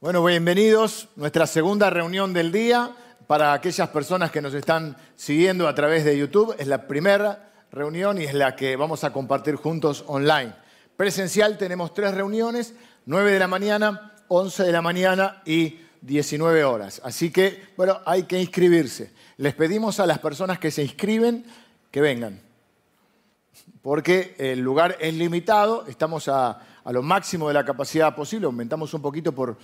Bueno, bienvenidos. Nuestra segunda reunión del día para aquellas personas que nos están siguiendo a través de YouTube. Es la primera reunión y es la que vamos a compartir juntos online. Presencial tenemos tres reuniones, 9 de la mañana, 11 de la mañana y 19 horas. Así que, bueno, hay que inscribirse. Les pedimos a las personas que se inscriben que vengan, porque el lugar es limitado, estamos a, a lo máximo de la capacidad posible, aumentamos un poquito por,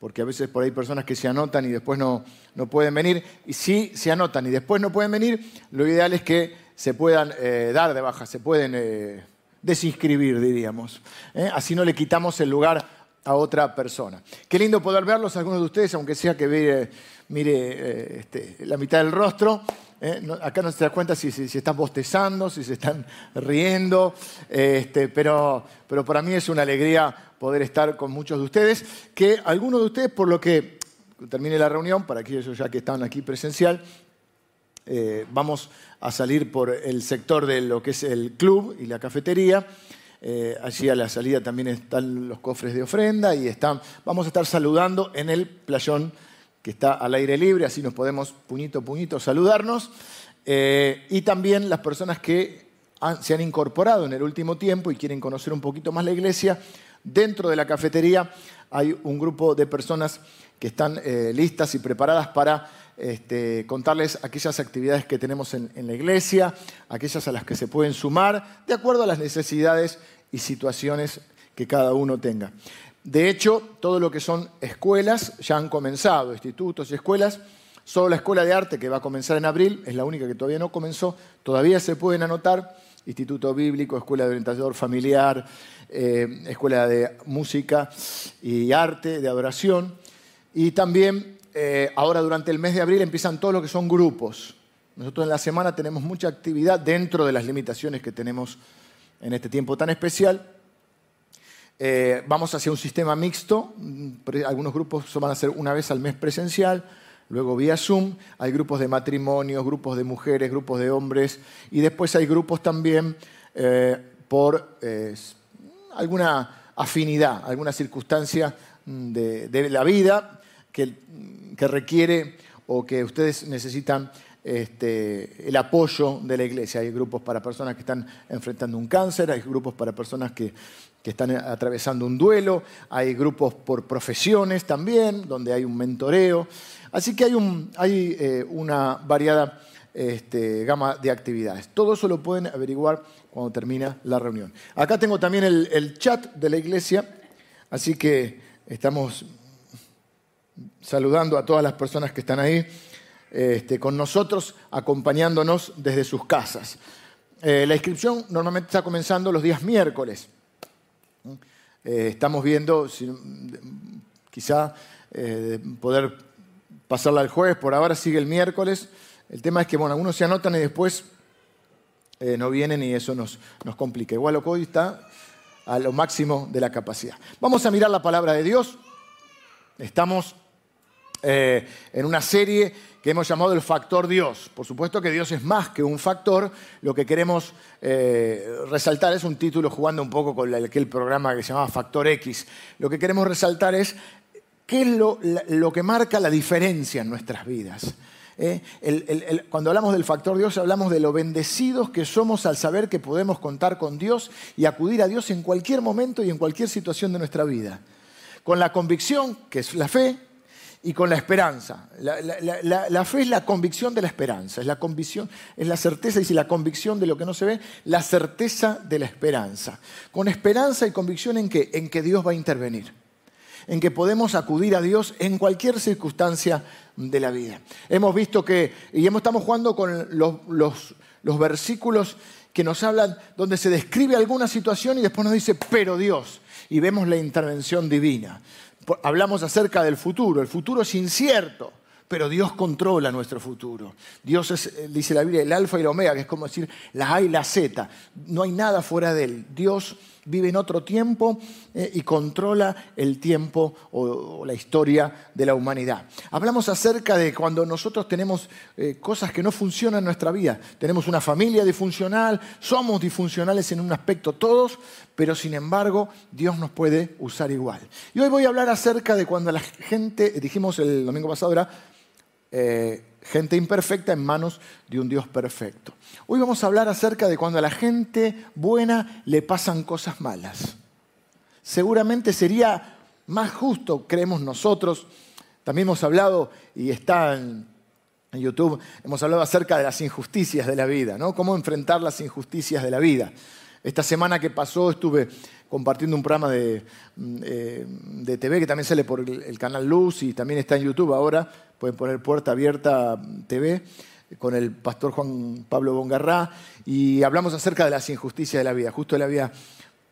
porque a veces por ahí hay personas que se anotan y después no, no pueden venir. Y si se anotan y después no pueden venir, lo ideal es que se puedan eh, dar de baja, se pueden eh, desinscribir, diríamos. ¿eh? Así no le quitamos el lugar a otra persona. Qué lindo poder verlos, algunos de ustedes, aunque sea que mire, mire este, la mitad del rostro. Acá no se da cuenta si, si, están bostezando, si se están riendo, este, pero, pero para mí es una alegría poder estar con muchos de ustedes, que algunos de ustedes, por lo que termine la reunión, para aquellos ya que están aquí presencial, eh, vamos a salir por el sector de lo que es el club y la cafetería. Eh, allí a la salida también están los cofres de ofrenda y están, vamos a estar saludando en el playón que está al aire libre, así nos podemos puñito a puñito saludarnos. Eh, y también las personas que se han incorporado en el último tiempo y quieren conocer un poquito más la iglesia, Dentro de la cafetería hay un grupo de personas que están eh, listas y preparadas para este, contarles aquellas actividades que tenemos en, la iglesia, aquellas a las que se pueden sumar, de acuerdo a las necesidades y situaciones que cada uno tenga. De hecho, todo lo que son escuelas ya han comenzado, institutos y escuelas. Solo la escuela de arte, que va a comenzar en abril, es la única que todavía no comenzó, todavía se pueden anotar. Instituto Bíblico, Escuela de Orientador Familiar, eh, escuela de música y arte, de adoración. Y también eh, ahora durante el mes de abril empiezan todo lo que son grupos. Nosotros en la semana tenemos mucha actividad dentro de las limitaciones que tenemos en este tiempo tan especial. Eh, vamos hacia un sistema mixto. Algunos grupos van a ser una vez al mes presencial, luego vía Zoom. Hay grupos de matrimonios, grupos de mujeres, grupos de hombres y después hay grupos también por alguna afinidad, alguna circunstancia mm, de, la vida que, requiere o que ustedes necesitan este, el apoyo de la iglesia. Hay grupos para personas que están enfrentando un cáncer, hay grupos para personas que, están atravesando un duelo, hay grupos por profesiones también, donde hay un mentoreo. Así que hay eh, una variada este, gama de actividades. Todo eso lo pueden averiguar cuando termina la reunión. Acá tengo también el, chat de la iglesia, así que estamos saludando a todas las personas que están ahí este, con nosotros, acompañándonos desde sus casas. Eh, la inscripción normalmente está comenzando los días miércoles. Eh, estamos viendo quizá eh, poder pasarla al jueves, por ahora sigue el miércoles. El tema es que bueno, algunos se anotan y después eh, no vienen y eso nos, nos complica. Igual que hoy está a lo máximo de la capacidad. Vamos a mirar la palabra de Dios. Estamos eh, en una serie que hemos llamado el factor Dios. Por supuesto que Dios es más que un factor. Lo que queremos eh, resaltar es un título jugando un poco con aquel programa que se llamaba Factor X. Lo que queremos resaltar es qué es lo que marca la diferencia en nuestras vidas. ¿eh? cuando hablamos del factor Dios, hablamos de lo bendecidos que somos al saber que podemos contar con Dios y acudir a Dios en cualquier momento y en cualquier situación de nuestra vida. Con la convicción, que es la fe, y con la esperanza. La, fe es la convicción de la esperanza, es la convicción, es la certeza, y la convicción de lo que no se ve, la certeza de la esperanza. Con esperanza y convicción en que, en que Dios va a intervenir en que podemos acudir a Dios en cualquier circunstancia de la vida. Hemos visto que, y estamos jugando con los, versículos que nos hablan donde se describe alguna situación y después nos dice, pero Dios, y vemos la intervención divina. Hablamos acerca del futuro, el futuro es incierto, pero Dios controla nuestro futuro. Dios es, eh, dice la Biblia, el alfa y el omega, que es como decir la A y la Z. No hay nada fuera de Él. Dios vive en otro tiempo eh, y controla el tiempo o, la historia de la humanidad. Hablamos acerca de cuando nosotros tenemos eh, cosas que no funcionan en nuestra vida. Tenemos una familia disfuncional, somos disfuncionales en un aspecto todos, pero sin embargo Dios nos puede usar igual. Y hoy voy a hablar acerca de cuando la gente, dijimos el domingo pasado, era eh, gente imperfecta en manos de un Dios perfecto. Hoy vamos a hablar acerca de cuando a la gente buena le pasan cosas malas. Seguramente sería más justo, creemos nosotros, también hemos hablado, y está en, YouTube, hemos hablado acerca de las injusticias de la vida, ¿no? Cómo enfrentar las injusticias de la vida. Esta semana que pasó estuve compartiendo un programa de, mm, eh, de TV que también sale por el, canal Luz y también está en YouTube ahora. Pueden poner Puerta Abierta TV con el pastor Juan Pablo Bongarrá y hablamos acerca de las injusticias de la vida. Justo él había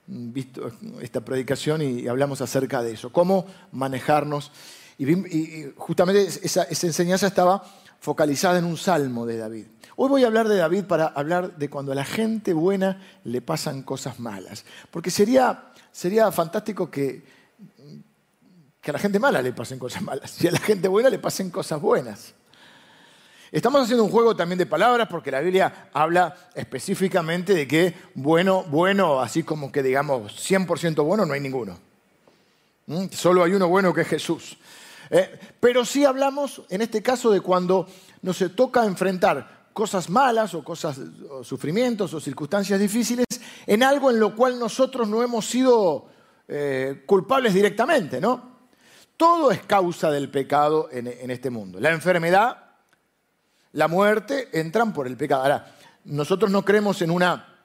mm, visto esta predicación y hablamos acerca de eso, cómo manejarnos. Y, justamente esa enseñanza estaba focalizada en un salmo de David. Hoy voy a hablar de David para hablar de cuando a la gente buena le pasan cosas malas. Porque sería, sería fantástico que, que a la gente mala le pasen cosas malas y a la gente buena le pasen cosas buenas. Estamos haciendo un juego también de palabras porque la Biblia habla específicamente de que bueno, bueno, así como que digamos 100% bueno, no hay ninguno. ¿Mm? Solo hay uno bueno que es Jesús. Eh, pero sí hablamos en este caso de cuando nos toca enfrentar cosas malas o cosas, sufrimientos o circunstancias difíciles en algo en lo cual nosotros no hemos sido eh, culpables directamente, ¿no? Todo es causa del pecado en, en, este mundo. La enfermedad, la muerte entran por el pecado. Ahora, nosotros no creemos en una,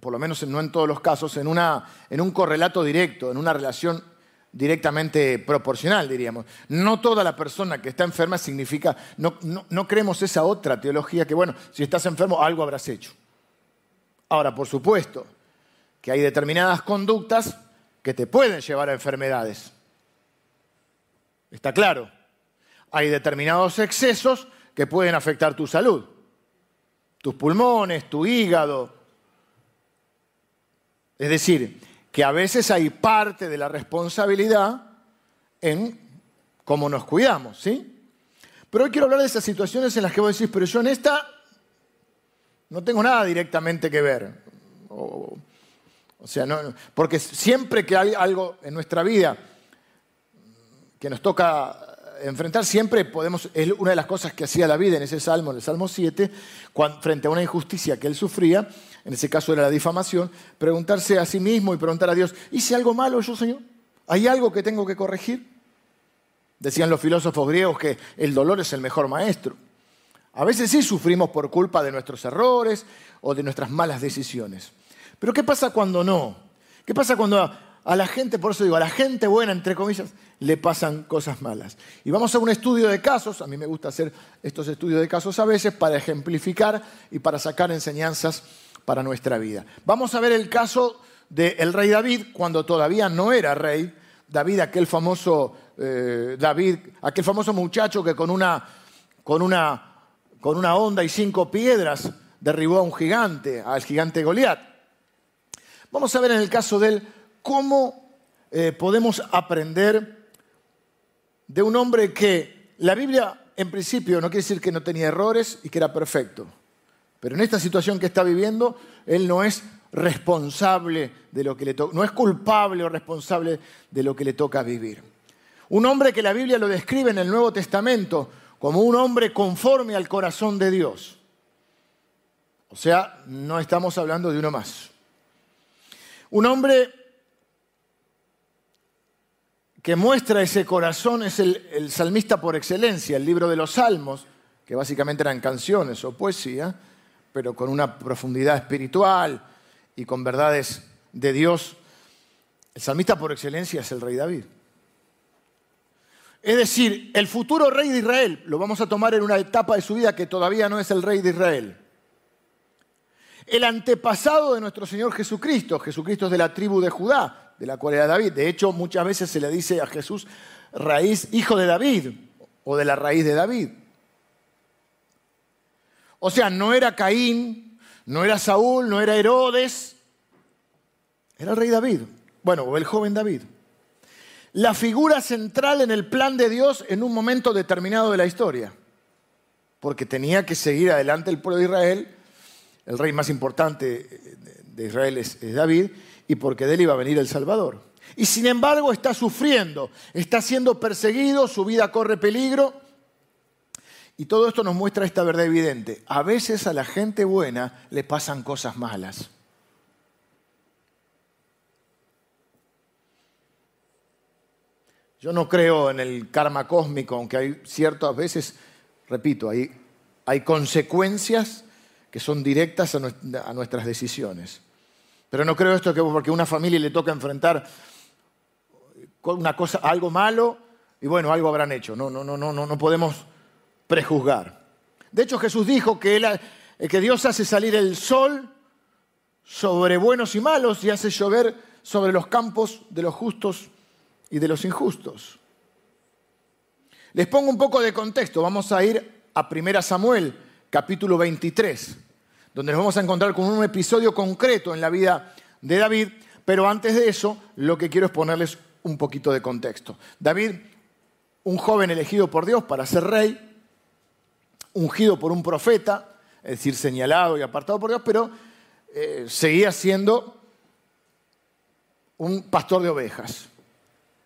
por lo menos no en todos los casos, en, una, en un correlato directo, en una relación directamente proporcional, diríamos. No toda la persona que está enferma significa, no, no, creemos esa otra teología que, bueno, si estás enfermo, algo habrás hecho. Ahora, por supuesto, que hay determinadas conductas que te pueden llevar a enfermedades. Está claro. Hay determinados excesos que pueden afectar tu salud. Tus pulmones, tu hígado. Es decir, que a veces hay parte de la responsabilidad en cómo nos cuidamos, ¿sí? Pero hoy quiero hablar de esas situaciones en las que vos decís, pero yo en esta no tengo nada directamente que ver. O, sea, no, porque siempre que hay algo en nuestra vida que nos toca enfrentar siempre podemos, es una de las cosas que hacía David en ese salmo, en el Salmo 7, frente a una injusticia que él sufría, en ese caso era la difamación, preguntarse a sí mismo y preguntar a Dios, ¿hice algo malo yo, Señor? ¿Hay algo que tengo que corregir? Decían los filósofos griegos que el dolor es el mejor maestro. A veces sí sufrimos por culpa de nuestros errores o de nuestras malas decisiones. Pero ¿qué pasa cuando no? ¿Qué pasa cuando a la gente, por eso digo, a la gente buena, entre comillas, le pasan cosas malas. Y vamos a un estudio de casos, a mí me gusta hacer estos estudios de casos a veces para ejemplificar y para sacar enseñanzas para nuestra vida. Vamos a ver el caso del rey David cuando todavía no era rey. David, aquel famoso eh, David, aquel famoso muchacho que con una, con, una, con una onda y cinco piedras derribó a un gigante, al gigante Goliat. Vamos a ver en el caso de él ¿cómo eh, podemos aprender de un hombre que la Biblia en principio no quiere decir que no tenía errores y que era perfecto? Pero en esta situación que está viviendo, él no es responsable de lo que le toca, no es culpable o responsable de lo que le toca vivir. Un hombre que la Biblia lo describe en el Nuevo Testamento como un hombre conforme al corazón de Dios. O sea, no estamos hablando de uno más. Un hombre que muestra ese corazón es el, salmista por excelencia, el libro de los salmos, que básicamente eran canciones o poesía, pero con una profundidad espiritual y con verdades de Dios. El salmista por excelencia es el rey David. Es decir, el futuro rey de Israel, lo vamos a tomar en una etapa de su vida que todavía no es el rey de Israel. El antepasado de nuestro Señor Jesucristo, Jesucristo es de la tribu de Judá, de la cual era David. De hecho, muchas veces se le dice a Jesús raíz, hijo de David, o de la raíz de David. O sea, no era Caín, no era Saúl, no era Herodes, Era el rey David, bueno, o el joven David. La figura central en el plan de Dios en un momento determinado de la historia. Porque tenía que seguir adelante el pueblo de Israel. El rey más importante de Israel es, David. Y porque de él iba a venir el Salvador. Y sin embargo está sufriendo, está siendo perseguido, su vida corre peligro. Y todo esto nos muestra esta verdad evidente. A veces a la gente buena le pasan cosas malas. Yo no creo en el karma cósmico, aunque hay ciertas veces, repito, hay, hay consecuencias que son directas a, nuestras decisiones. Pero no creo esto que porque a una familia le toca enfrentar una cosa, algo malo y bueno, algo habrán hecho. No, no, no, no, no, podemos prejuzgar. De hecho, Jesús dijo que, que Dios hace salir el sol sobre buenos y malos y hace llover sobre los campos de los justos y de los injustos. Les pongo un poco de contexto. Vamos a ir a 1 Samuel, capítulo 23, donde nos vamos a encontrar con un episodio concreto en la vida de David, pero antes de eso lo que quiero es ponerles un poquito de contexto. David, un joven elegido por Dios para ser rey, ungido por un profeta, es decir, señalado y apartado por Dios, pero eh, seguía siendo un pastor de ovejas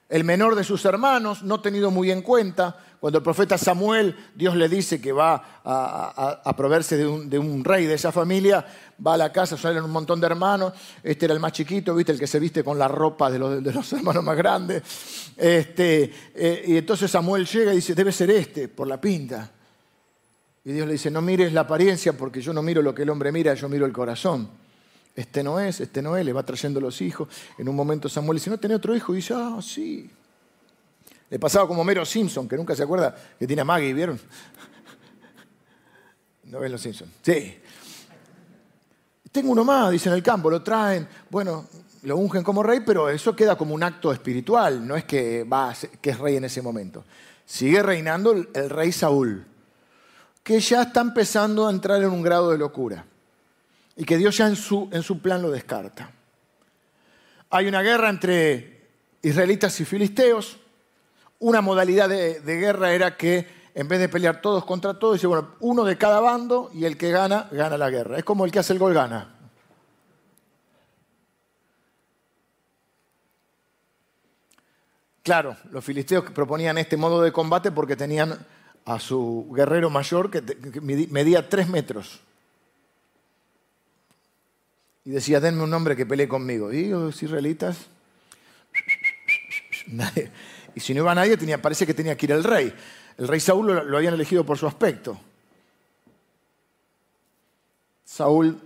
el menor de sus hermanos, no tenido muy en cuenta. Cuando el profeta Samuel, Dios le dice que va a, proveerse de un, rey de esa familia, va a la casa, salen un montón de hermanos, este era el más chiquito, ¿viste? el que se viste con la ropa de los, hermanos más grandes. Este, eh, y entonces Samuel llega y dice, debe ser este, por la pinta. Y Dios le dice, no mires la apariencia porque yo no miro lo que el hombre mira, yo miro el corazón este no es, este no es, le va trayendo los hijos. En un momento Samuel dice, ¿no tiene otro hijo? Y dice, ah, sí. Le pasaba como Mero Simpson, que nunca se acuerda que tiene a Maggie, ¿vieron? ¿No ven los Simpsons? Sí. Tengo uno más, dice en el campo, lo traen, bueno, lo ungen como rey, pero eso queda como un acto espiritual, no es que, va, que es rey en ese momento. Sigue reinando el rey Saúl, que ya está empezando a entrar en un grado de locura y que Dios ya en su, en su plan lo descarta. Hay una guerra entre israelitas y filisteos. Una modalidad de, guerra era que en vez de pelear todos contra todos, dice, bueno, uno de cada bando y el que gana, gana la guerra. Es como el que hace el gol gana. Claro, los filisteos proponían este modo de combate porque tenían a su guerrero mayor que medía tres metros y decía, denme un hombre que pelee conmigo. Y los israelitas, Y si no iba nadie, tenía, parece que tenía que ir el rey. El rey Saúl lo, habían elegido por su aspecto. Saúl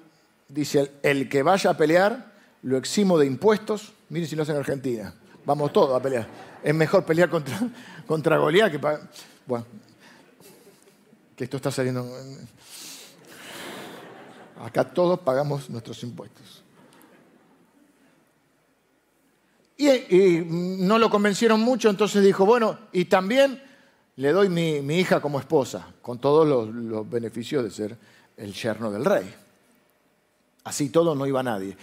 dice, el que vaya a pelear, lo eximo de impuestos. Miren si no es en Argentina. Vamos todos a pelear. Es mejor pelear contra, contra Goliat que... Bueno, que esto está saliendo... Acá todos pagamos nuestros impuestos. Y, no lo convencieron mucho, entonces dijo, bueno, y también le doy mi, hija como esposa, con todos los, beneficios de ser el yerno del rey. Así todo no iba nadie.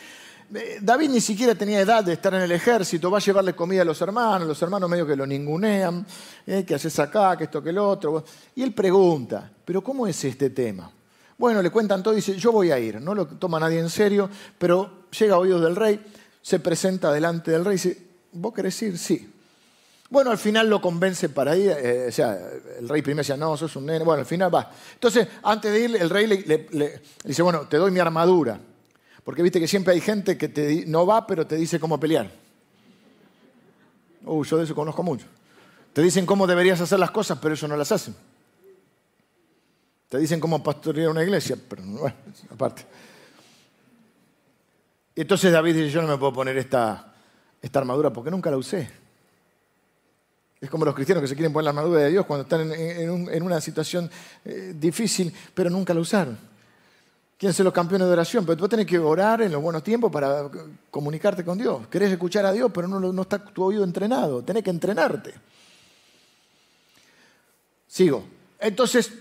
Eh, David ni siquiera tenía edad de estar en el ejército, va a llevarle comida a los hermanos, los hermanos medio que lo ningunean, eh, que haces acá, que esto, que el otro. Y él pregunta, pero ¿cómo es este tema? Bueno, le cuentan todo y dice, yo voy a ir. No lo toma nadie en serio, pero llega a oídos del rey, se presenta delante del rey y dice, ¿vos querés ir? Sí. Bueno, al final lo convence para ir. Eh, o sea, el rey primero decía, no, sos un nene. Bueno, al final va. Entonces, antes de ir, el rey le, dice, bueno, te doy mi armadura. Porque viste que siempre hay gente que no va, pero te dice cómo pelear. Uh, yo de eso conozco mucho. Te dicen cómo deberías hacer las cosas, pero eso no las hacen. Te dicen cómo pastorear una iglesia, pero bueno, aparte. Y entonces David dice, yo no me puedo poner esta, esta armadura porque nunca la usé. Es como los cristianos que se quieren poner la armadura de Dios cuando están en, una situación eh, difícil, pero nunca la usaron. Quieren ser los campeones de oración, pero tú vas a tener que orar en los buenos tiempos para comunicarte con Dios. Querés escuchar a Dios, pero no, no está tu oído entrenado. Tenés que entrenarte. Sigo. Entonces,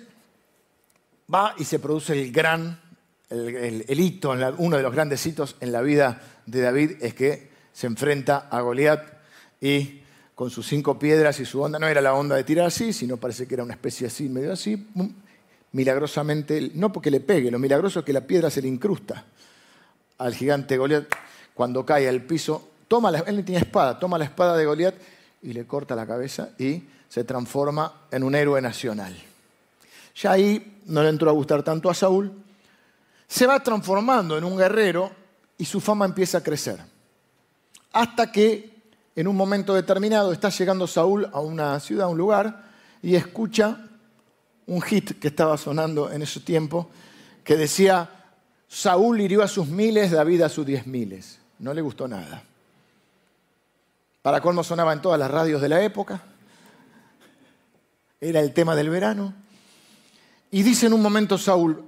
va y se produce el gran, el, hito, uno de los grandes hitos en la vida de David es que se enfrenta a Goliat y con sus cinco piedras y su onda, no era la onda de tirar así, sino parece que era una especie así, medio así, milagrosamente, no porque le pegue, lo milagroso es que la piedra se le incrusta al gigante Goliat cuando cae al piso, toma la, él tenía espada, toma la espada de Goliat y le corta la cabeza y se transforma en un héroe nacional. Ya ahí no le entró a gustar tanto a Saúl, se va transformando en un guerrero y su fama empieza a crecer. Hasta que en un momento determinado está llegando Saúl a una ciudad, a un lugar, y escucha un hit que estaba sonando en ese tiempo, que decía, Saúl hirió a sus miles, David a sus diez miles. No le gustó nada. Para colmo sonaba en todas las radios de la época. Era el tema del verano. Y dice en un momento Saúl,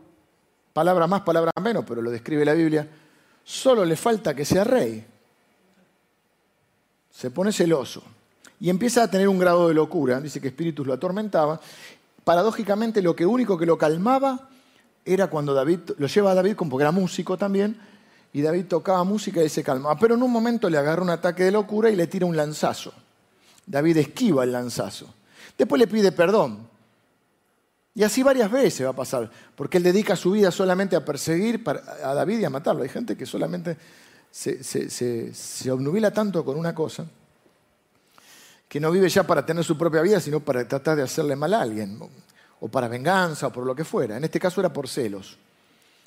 palabra más, palabra menos, pero lo describe la Biblia, solo le falta que sea rey. Se pone celoso y empieza a tener un grado de locura, dice que espíritus lo atormentaban. Paradójicamente lo que único que lo calmaba era cuando David, lo lleva a David, porque era músico también, y David tocaba música y se calmaba. Pero en un momento le agarra un ataque de locura y le tira un lanzazo. David esquiva el lanzazo. Después le pide perdón. Y así varias veces va a pasar, porque él dedica su vida solamente a perseguir a David y a matarlo. Hay gente que solamente se, se, obnubila tanto con una cosa que no vive ya para tener su propia vida, sino para tratar de hacerle mal a alguien, o para venganza, o por lo que fuera. En este caso era por celos.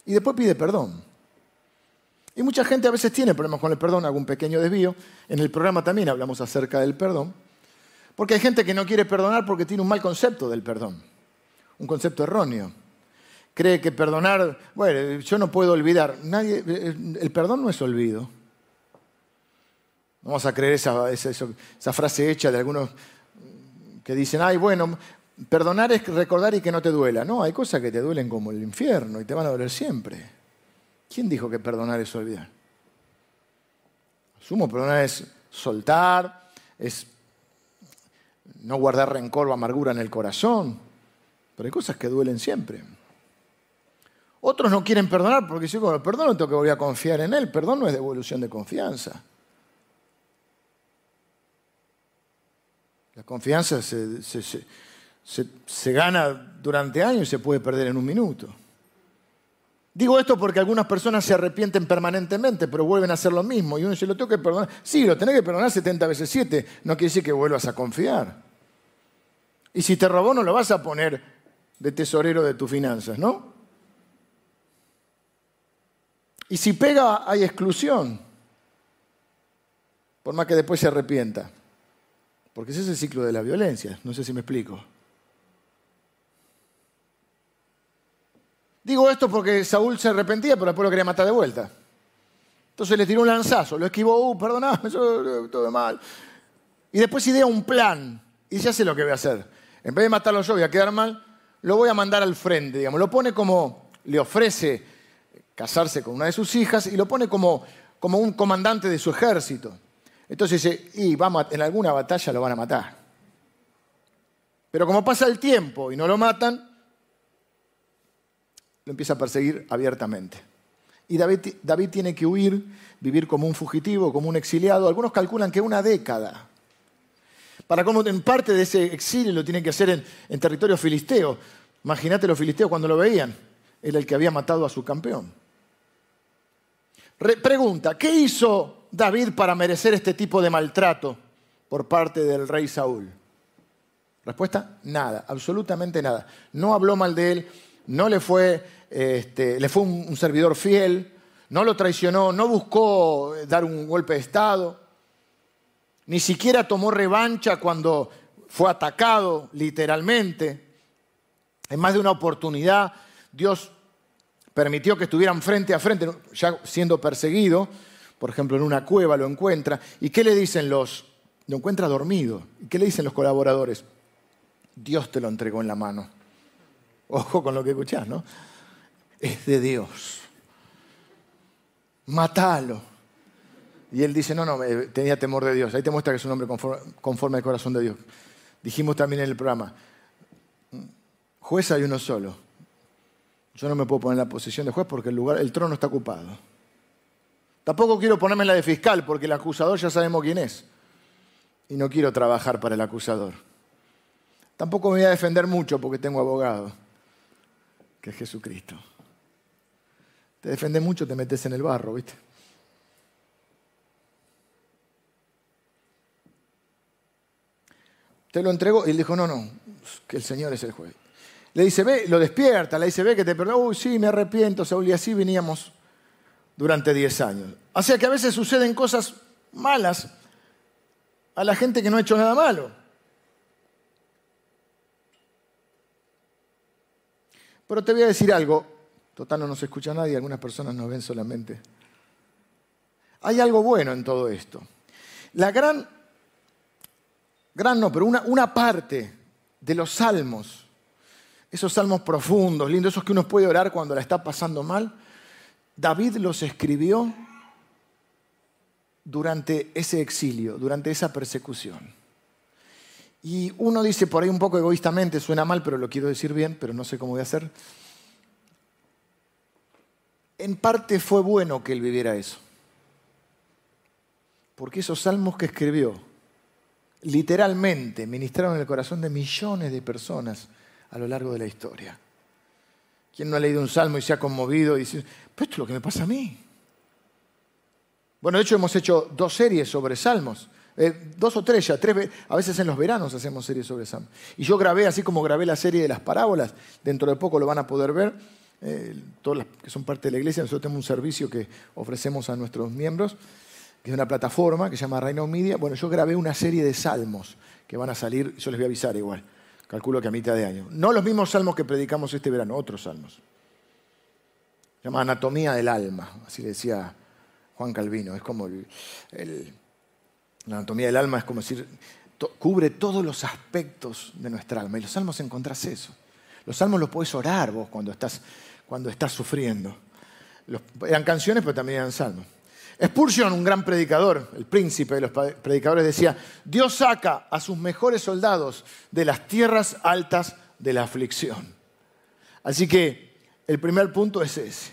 Y después pide perdón. Y mucha gente a veces tiene problemas con el perdón, algún pequeño desvío. En el programa también hablamos acerca del perdón. Porque hay gente que no quiere perdonar porque tiene un mal concepto del perdón un concepto erróneo. Cree que perdonar, bueno, yo no puedo olvidar. Nadie, el perdón no es olvido. Vamos a creer esa, esa, frase hecha de algunos que dicen, ay, bueno, perdonar es recordar y que no te duela. No, hay cosas que te duelen como el infierno y te van a doler siempre. ¿Quién dijo que perdonar es olvidar? Sumo perdonar es soltar, es no guardar rencor o amargura en el corazón. Pero hay cosas que duelen siempre. Otros no quieren perdonar porque si yo perdono tengo que volver a confiar en Él. Perdón no es devolución de confianza. La confianza se, se, gana durante años y se puede perder en un minuto. Digo esto porque algunas personas se arrepienten permanentemente, pero vuelven a hacer lo mismo. Y uno dice, lo tengo que perdonar. Sí, lo tenés que perdonar 70 veces 7. No quiere decir que vuelvas a confiar. Y si te robó, no lo vas a poner de tesorero de tus finanzas, ¿no? Y si pega, hay exclusión, por más que después se arrepienta. Porque ese es el ciclo de la violencia, no sé si me explico. Digo esto porque Saúl se arrepentía, pero después lo quería matar de vuelta. Entonces le tiró un lanzazo, lo esquivó, uh, perdoname, yo todo mal. Y después idea un plan, y ya sé lo que voy a hacer. En vez de matarlo yo, voy a quedar mal, lo voy a mandar al frente, digamos. Lo pone como, le ofrece casarse con una de sus hijas y lo pone como, como un comandante de su ejército. Entonces dice, y vamos, en alguna batalla lo van a matar. Pero como pasa el tiempo y no lo matan, lo empieza a perseguir abiertamente. Y David, David tiene que huir, vivir como un fugitivo, como un exiliado. Algunos calculan que una década. Para cómo en parte de ese exilio lo tienen que hacer en, territorio filisteo. Imagínate los filisteos cuando lo veían. Era el que había matado a su campeón. pregunta, ¿qué hizo David para merecer este tipo de maltrato por parte del rey Saúl? Respuesta, nada, absolutamente nada. No habló mal de él, no le fue, este, le fue un servidor fiel, no lo traicionó, no buscó dar un golpe de Estado. Ni siquiera tomó revancha cuando fue atacado literalmente. En más de una oportunidad, Dios permitió que estuvieran frente a frente, ya siendo perseguido. Por ejemplo, en una cueva lo encuentra. ¿Y qué le dicen los? Lo encuentra dormido. ¿Y qué le dicen los colaboradores? Dios te lo entregó en la mano. Ojo con lo que escuchás, ¿no? Es de Dios. Matalo. Y él dice, no, no, tenía temor de Dios. Ahí te muestra que es un hombre conforme, al corazón de Dios. Dijimos también en el programa, juez hay uno solo. Yo no me puedo poner en la posición de juez porque el, lugar, el trono está ocupado. Tampoco quiero ponerme la de fiscal, porque el acusador ya sabemos quién es. Y no quiero trabajar para el acusador. Tampoco me voy a defender mucho porque tengo abogado, que es Jesucristo. Te defiende mucho, te metes en el barro, ¿viste? Te lo entregó y él dijo, no, no, que el Señor es el juez. Le dice, ve, lo despierta, le dice, ve que te perdonó, uy, sí, me arrepiento, Saúl, y así veníamos durante 10 años. O sea que a veces suceden cosas malas a la gente que no ha hecho nada malo. Pero te voy a decir algo, total no nos escucha nadie, algunas personas nos ven solamente. Hay algo bueno en todo esto. La gran, gran no, pero una, parte de los salmos, esos salmos profundos, lindos, esos que uno puede orar cuando la está pasando mal, David los escribió durante ese exilio, durante esa persecución. Y uno dice por ahí un poco egoístamente, suena mal, pero lo quiero decir bien, pero no sé cómo voy a hacer. En parte fue bueno que él viviera eso. Porque esos salmos que escribió, literalmente, ministraron el corazón de millones de personas a lo largo de la historia. ¿Quién no ha leído un salmo y se ha conmovido y dice, pero esto es lo que me pasa a mí? Bueno, de hecho hemos hecho dos series sobre salmos. Eh, dos o tres ya, tres, a veces en los veranos hacemos series sobre salmos. Y yo grabé, así como grabé la serie de las parábolas, dentro de poco lo van a poder ver, eh, todas las que son parte de la iglesia, nosotros tenemos un servicio que ofrecemos a nuestros miembros, que es una plataforma que se llama Reino Media. Bueno, yo grabé una serie de salmos que van a salir, yo les voy a avisar igual, calculo que a mitad de año. No los mismos salmos que predicamos este verano, otros salmos. Se llama Anatomía del Alma, así le decía Juan Calvino. Es como la anatomía del alma, es como decir, cubre todos los aspectos de nuestra alma. Y los salmos encontrás eso. Los salmos los puedes orar vos cuando estás, cuando estás sufriendo. eran canciones, pero también eran salmos. Spurgeon, un gran predicador, el príncipe de los predicadores, decía, Dios saca a sus mejores soldados de las tierras altas de la aflicción. Así que el primer punto es ese.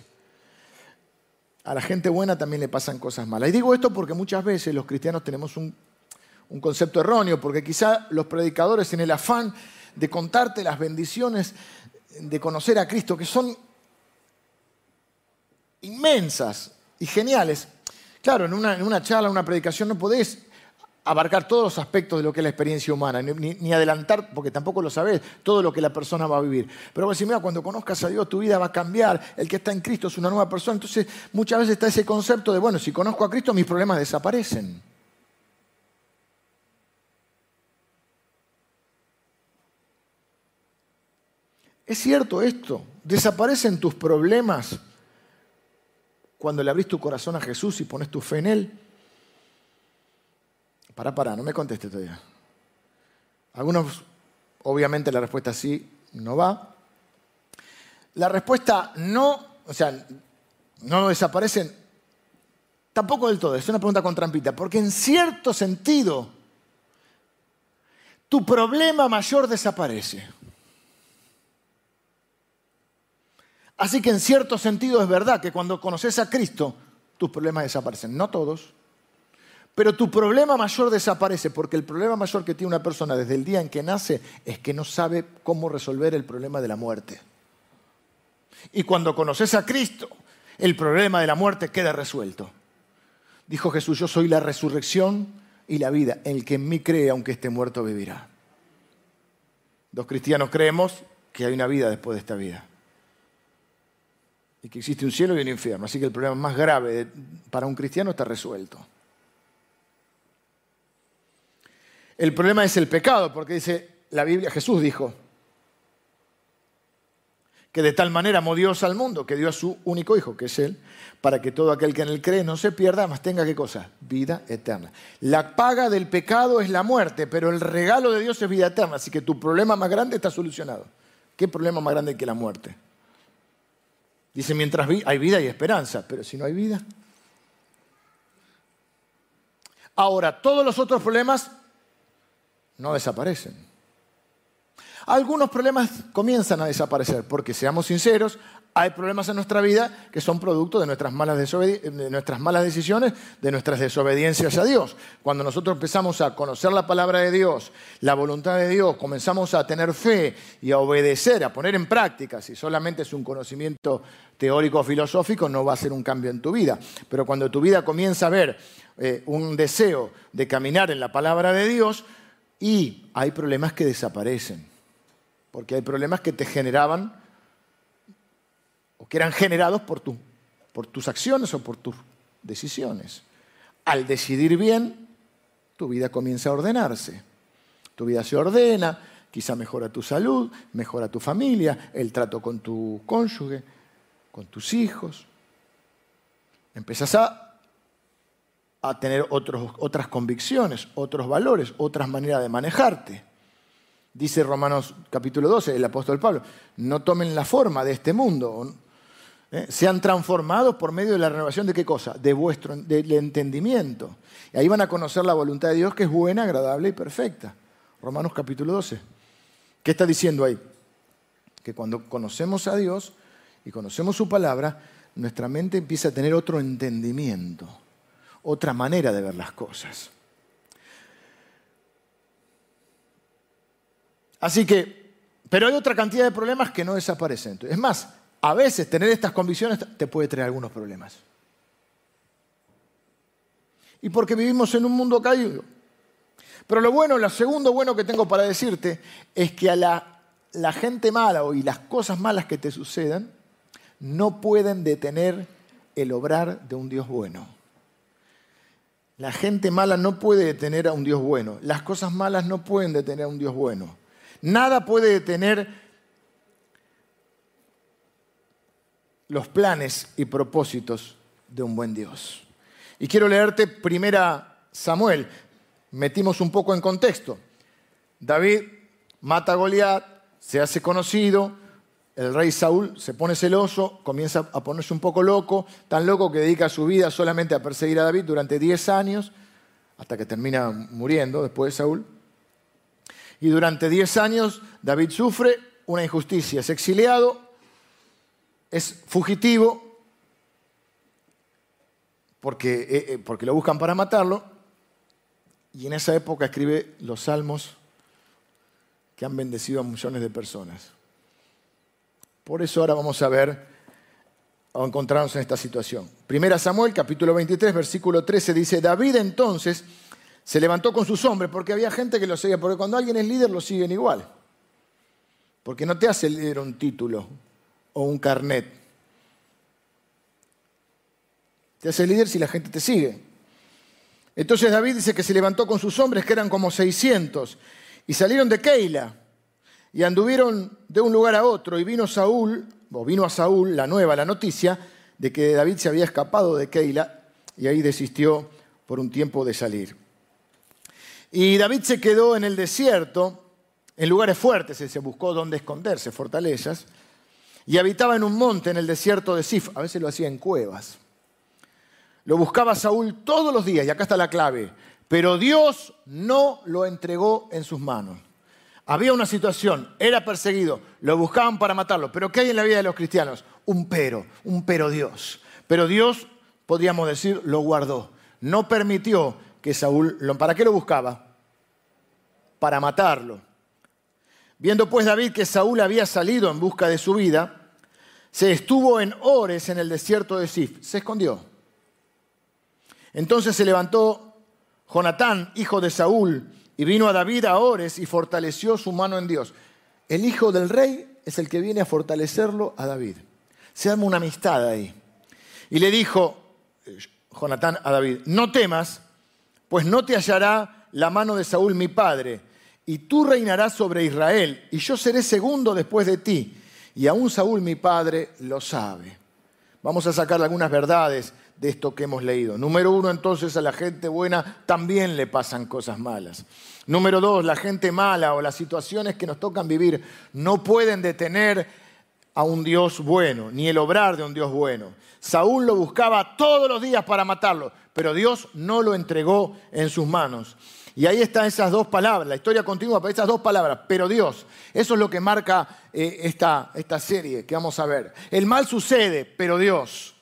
A la gente buena también le pasan cosas malas. Y digo esto porque muchas veces los cristianos tenemos un, concepto erróneo, porque quizá los predicadores en el afán de contarte las bendiciones de conocer a Cristo, que son inmensas y geniales. Claro, en una, en una charla, en una predicación no podés abarcar todos los aspectos de lo que es la experiencia humana, ni, adelantar, porque tampoco lo sabes, todo lo que la persona va a vivir. Pero vos decís, mira, cuando conozcas a Dios, tu vida va a cambiar, el que está en Cristo es una nueva persona. Entonces, muchas veces está ese concepto de, bueno, si conozco a Cristo, mis problemas desaparecen. ¿Es cierto esto? ¿Desaparecen tus problemas cuando le abrís tu corazón a Jesús y pones tu fe en Él? Para, para, no me conteste todavía. Algunos, obviamente la respuesta sí, no va. La respuesta no, o sea, no desaparecen, tampoco del todo, es una pregunta con trampita, porque en cierto sentido, tu problema mayor desaparece. Así que en cierto sentido es verdad que cuando conoces a Cristo, tus problemas desaparecen. No todos, pero tu problema mayor desaparece, porque el problema mayor que tiene una persona desde el día en que nace es que no sabe cómo resolver el problema de la muerte. Y cuando conoces a Cristo, el problema de la muerte queda resuelto. Dijo Jesús, yo soy la resurrección y la vida. El que en mí cree, aunque esté muerto, vivirá. Los cristianos creemos que hay una vida después de esta vida. Que existe un cielo y un infierno. Así que el problema más grave para un cristiano está resuelto. El problema es el pecado, porque dice la Biblia, Jesús dijo, que de tal manera amó Dios al mundo, que dio a su único hijo, que es Él, para que todo aquel que en Él cree no se pierda, mas tenga qué cosa? Vida eterna. La paga del pecado es la muerte, pero el regalo de Dios es vida eterna, así que tu problema más grande está solucionado. ¿Qué problema más grande que la muerte? Dice, mientras hay vida y esperanza, pero si no hay vida. Ahora, todos los otros problemas no desaparecen. Algunos problemas comienzan a desaparecer, porque seamos sinceros, hay problemas en nuestra vida que son producto de nuestras malas, decisiones, de nuestras desobediencias a Dios. Cuando nosotros empezamos a conocer la palabra de Dios, la voluntad de Dios, comenzamos a tener fe y a obedecer, a poner en práctica, si solamente es un conocimiento teórico o filosófico, no va a ser un cambio en tu vida. Pero cuando tu vida comienza a ver eh, un deseo de caminar en la palabra de Dios, y hay problemas que desaparecen, porque hay problemas que te generaban o que eran generados por, por tus acciones o por tus decisiones. Al decidir bien, tu vida comienza a ordenarse. Tu vida se ordena, quizá mejora tu salud, mejora tu familia, el trato con tu cónyuge, con tus hijos. Empezás a, tener otras convicciones, otros valores, otras maneras de manejarte. Dice Romanos capítulo 12, el apóstol Pablo, no tomen la forma de este mundo, ¿eh? sean transformados por medio de la renovación de qué cosa? De vuestro del entendimiento. Y ahí van a conocer la voluntad de Dios que es buena, agradable y perfecta. Romanos capítulo 12. ¿Qué está diciendo ahí? Que cuando conocemos a Dios y conocemos su palabra, nuestra mente empieza a tener otro entendimiento, otra manera de ver las cosas. Así que, pero hay otra cantidad de problemas que no desaparecen. Es más, a veces tener estas convicciones te puede traer algunos problemas. Y porque vivimos en un mundo caído. Pero lo bueno, lo segundo bueno que tengo para decirte es que a la, la gente mala y las cosas malas que te sucedan no pueden detener el obrar de un Dios bueno. La gente mala no puede detener a un Dios bueno. Las cosas malas no pueden detener a un Dios bueno. Nada puede detener los planes y propósitos de un buen Dios. Y quiero leerte primera Samuel. Metimos un poco en contexto. David mata a Goliat, se hace conocido, el rey Saúl se pone celoso, comienza a ponerse un poco loco, tan loco que dedica su vida solamente a perseguir a David durante 10 años, hasta que termina muriendo después de Saúl. Y durante 10 años David sufre una injusticia, es exiliado, es fugitivo porque, eh, eh, porque lo buscan para matarlo y en esa época escribe los salmos que han bendecido a millones de personas. Por eso ahora vamos a ver o encontrarnos en esta situación. Primera Samuel, capítulo 23, versículo 13, dice, David entonces se levantó con sus hombres, porque había gente que lo seguía, porque cuando alguien es líder lo siguen igual. Porque no te hace líder un título, o un carnet. Te hace líder si la gente te sigue. Entonces David dice que se levantó con sus hombres, que eran como 600, y salieron de Keila, y anduvieron de un lugar a otro, y vino Saúl, o vino a Saúl la nueva, la noticia, de que David se había escapado de Keila, y ahí desistió por un tiempo de salir. Y David se quedó en el desierto, en lugares fuertes, se buscó dónde esconderse, fortalezas, y habitaba en un monte en el desierto de Sif. A veces lo hacía en cuevas. Lo buscaba Saúl todos los días, y acá está la clave. Pero Dios no lo entregó en sus manos. Había una situación, era perseguido, lo buscaban para matarlo. Pero ¿qué hay en la vida de los cristianos? Un pero, un pero Dios. Pero Dios, podríamos decir, lo guardó. No permitió que Saúl, ¿para qué lo buscaba? Para matarlo. Viendo pues David que Saúl había salido en busca de su vida, se estuvo en Ores en el desierto de Sif, se escondió. Entonces se levantó Jonatán, hijo de Saúl, y vino a David a Ores y fortaleció su mano en Dios. El hijo del rey es el que viene a fortalecerlo a David. Se arma una amistad ahí. Y le dijo Jonatán a David, no temas, pues no te hallará la mano de Saúl mi padre, y tú reinarás sobre Israel, y yo seré segundo después de ti y aún Saúl, mi padre, lo sabe. Vamos a sacar algunas verdades de esto que hemos leído. Número uno, entonces a la gente buena también le pasan cosas malas. Número dos, la gente mala o las situaciones que nos tocan vivir no pueden detener a un Dios bueno, ni el obrar de un Dios bueno. Saúl lo buscaba todos los días para matarlo, pero Dios no lo entregó en sus manos. Y ahí están esas dos palabras, la historia continúa, pero esas dos palabras, pero Dios. Eso es lo que marca eh, esta, esta serie que vamos a ver. El mal sucede, pero Dios.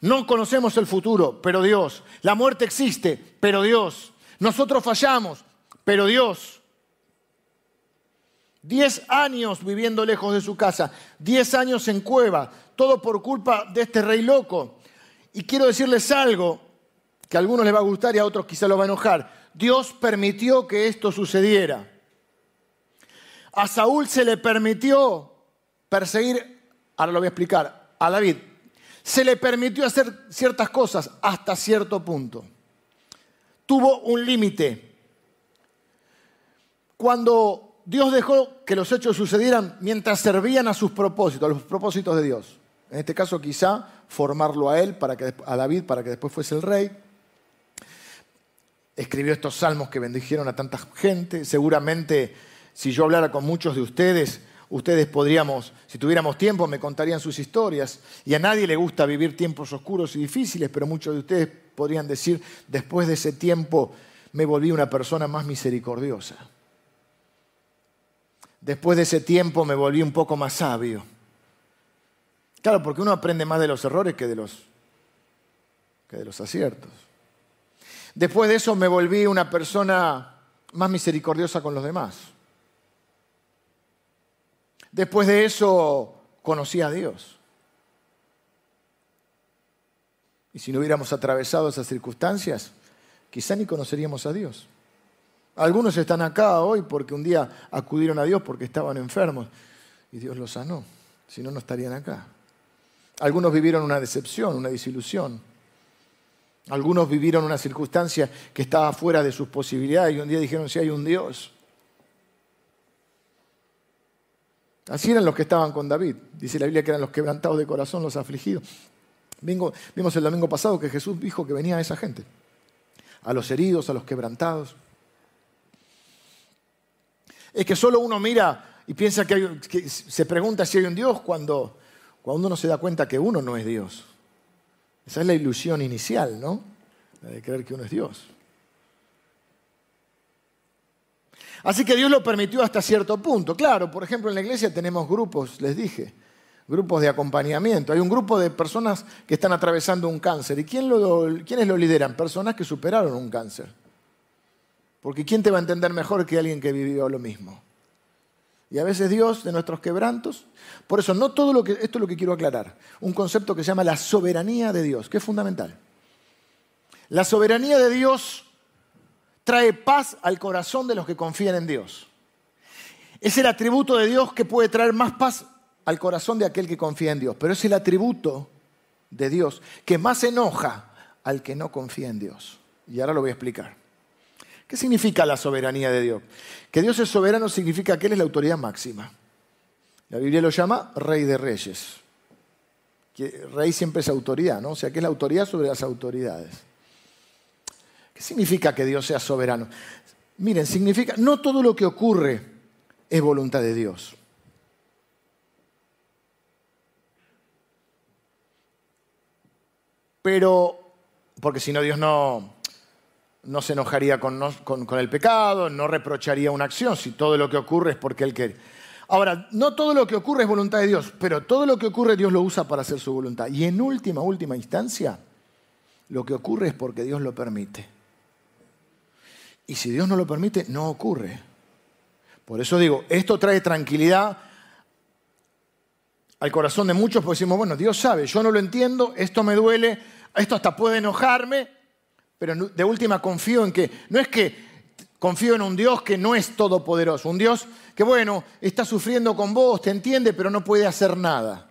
No conocemos el futuro, pero Dios. La muerte existe, pero Dios. Nosotros fallamos, pero Dios. Diez años viviendo lejos de su casa, diez años en cueva, todo por culpa de este rey loco. Y quiero decirles algo que a algunos les va a gustar y a otros quizá lo va a enojar. Dios permitió que esto sucediera. A Saúl se le permitió perseguir, ahora lo voy a explicar, a David se le permitió hacer ciertas cosas hasta cierto punto. Tuvo un límite. Cuando Dios dejó que los hechos sucedieran mientras servían a sus propósitos, a los propósitos de Dios. En este caso quizá formarlo a él, para que, a David, para que después fuese el rey. Escribió estos salmos que bendijeron a tanta gente. Seguramente si yo hablara con muchos de ustedes, ustedes podríamos, si tuviéramos tiempo, me contarían sus historias. Y a nadie le gusta vivir tiempos oscuros y difíciles, pero muchos de ustedes podrían decir, después de ese tiempo me volví una persona más misericordiosa. Después de ese tiempo me volví un poco más sabio. Claro, porque uno aprende más de los errores que de los, que de los aciertos. Después de eso me volví una persona más misericordiosa con los demás. Después de eso conocí a Dios. Y si no hubiéramos atravesado esas circunstancias, quizá ni conoceríamos a Dios. Algunos están acá hoy porque un día acudieron a Dios porque estaban enfermos y Dios los sanó. Si no, no estarían acá. Algunos vivieron una decepción, una desilusión. Algunos vivieron una circunstancia que estaba fuera de sus posibilidades y un día dijeron, si hay un Dios, Así eran los que estaban con David. Dice la Biblia que eran los quebrantados de corazón, los afligidos. Vimos el domingo pasado que Jesús dijo que venía a esa gente, a los heridos, a los quebrantados. Es que solo uno mira y piensa que, se pregunta si hay un Dios cuando, cuando uno se da cuenta que uno no es Dios. Esa es la ilusión inicial, ¿no? La de creer que uno es Dios. Así que Dios lo permitió hasta cierto punto. Claro, por ejemplo, en la iglesia tenemos grupos, les dije, grupos de acompañamiento. Hay un grupo de personas que están atravesando un cáncer. ¿Y quién quiénes lo lideran? Personas que superaron un cáncer. Porque ¿quién te va a entender mejor que alguien que vivió lo mismo? Y a veces Dios de nuestros quebrantos. Por eso, no todo lo que. Esto es lo que quiero aclarar. Un concepto que se llama la soberanía de Dios, que es fundamental. La soberanía de Dios trae paz al corazón de los que confían en Dios. Es el atributo de Dios que puede traer más paz al corazón de aquel que confía en Dios, pero es el atributo de Dios que más enoja al que no confía en Dios. Y ahora lo voy a explicar. ¿Qué significa la soberanía de Dios? Que Dios es soberano significa que Él es la autoridad máxima. La Biblia lo llama rey de reyes. rey siempre es autoridad, ¿no? O sea, que es la autoridad sobre las autoridades. ¿Qué significa que Dios sea soberano? Miren, significa, no todo lo que ocurre es voluntad de Dios. Pero, porque si no Dios no, no se enojaría con, el pecado, no reprocharía una acción, si todo lo que ocurre es porque Él quiere. Ahora, no todo lo que ocurre es voluntad de Dios, pero todo lo que ocurre Dios lo usa para hacer su voluntad. Y en última, última instancia, lo que ocurre es porque Dios lo permite. Y si Dios no lo permite, no ocurre. Por eso digo, esto trae tranquilidad al corazón de muchos, porque decimos, bueno, Dios sabe, yo no lo entiendo, esto me duele, esto hasta puede enojarme, pero de última confío en que, no es que confío en un Dios que no es todopoderoso, un Dios que, bueno, está sufriendo con vos, te entiende, pero no puede hacer nada.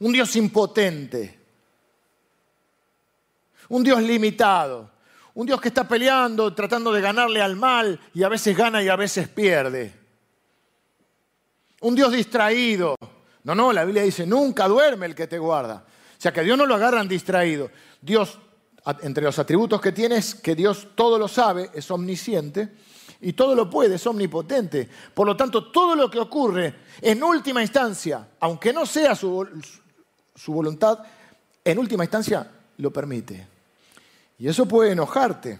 Un Dios impotente, un Dios limitado. Un Dios que está peleando, tratando de ganarle al mal y a veces gana y a veces pierde. Un Dios distraído. No, no, la Biblia dice, nunca duerme el que te guarda. O sea, que Dios no lo agarran distraído. Dios, entre los atributos que tiene es que Dios todo lo sabe, es omnisciente, y todo lo puede, es omnipotente. Por lo tanto, todo lo que ocurre, en última instancia, aunque no sea su, su voluntad, en última instancia lo permite. Y eso puede enojarte.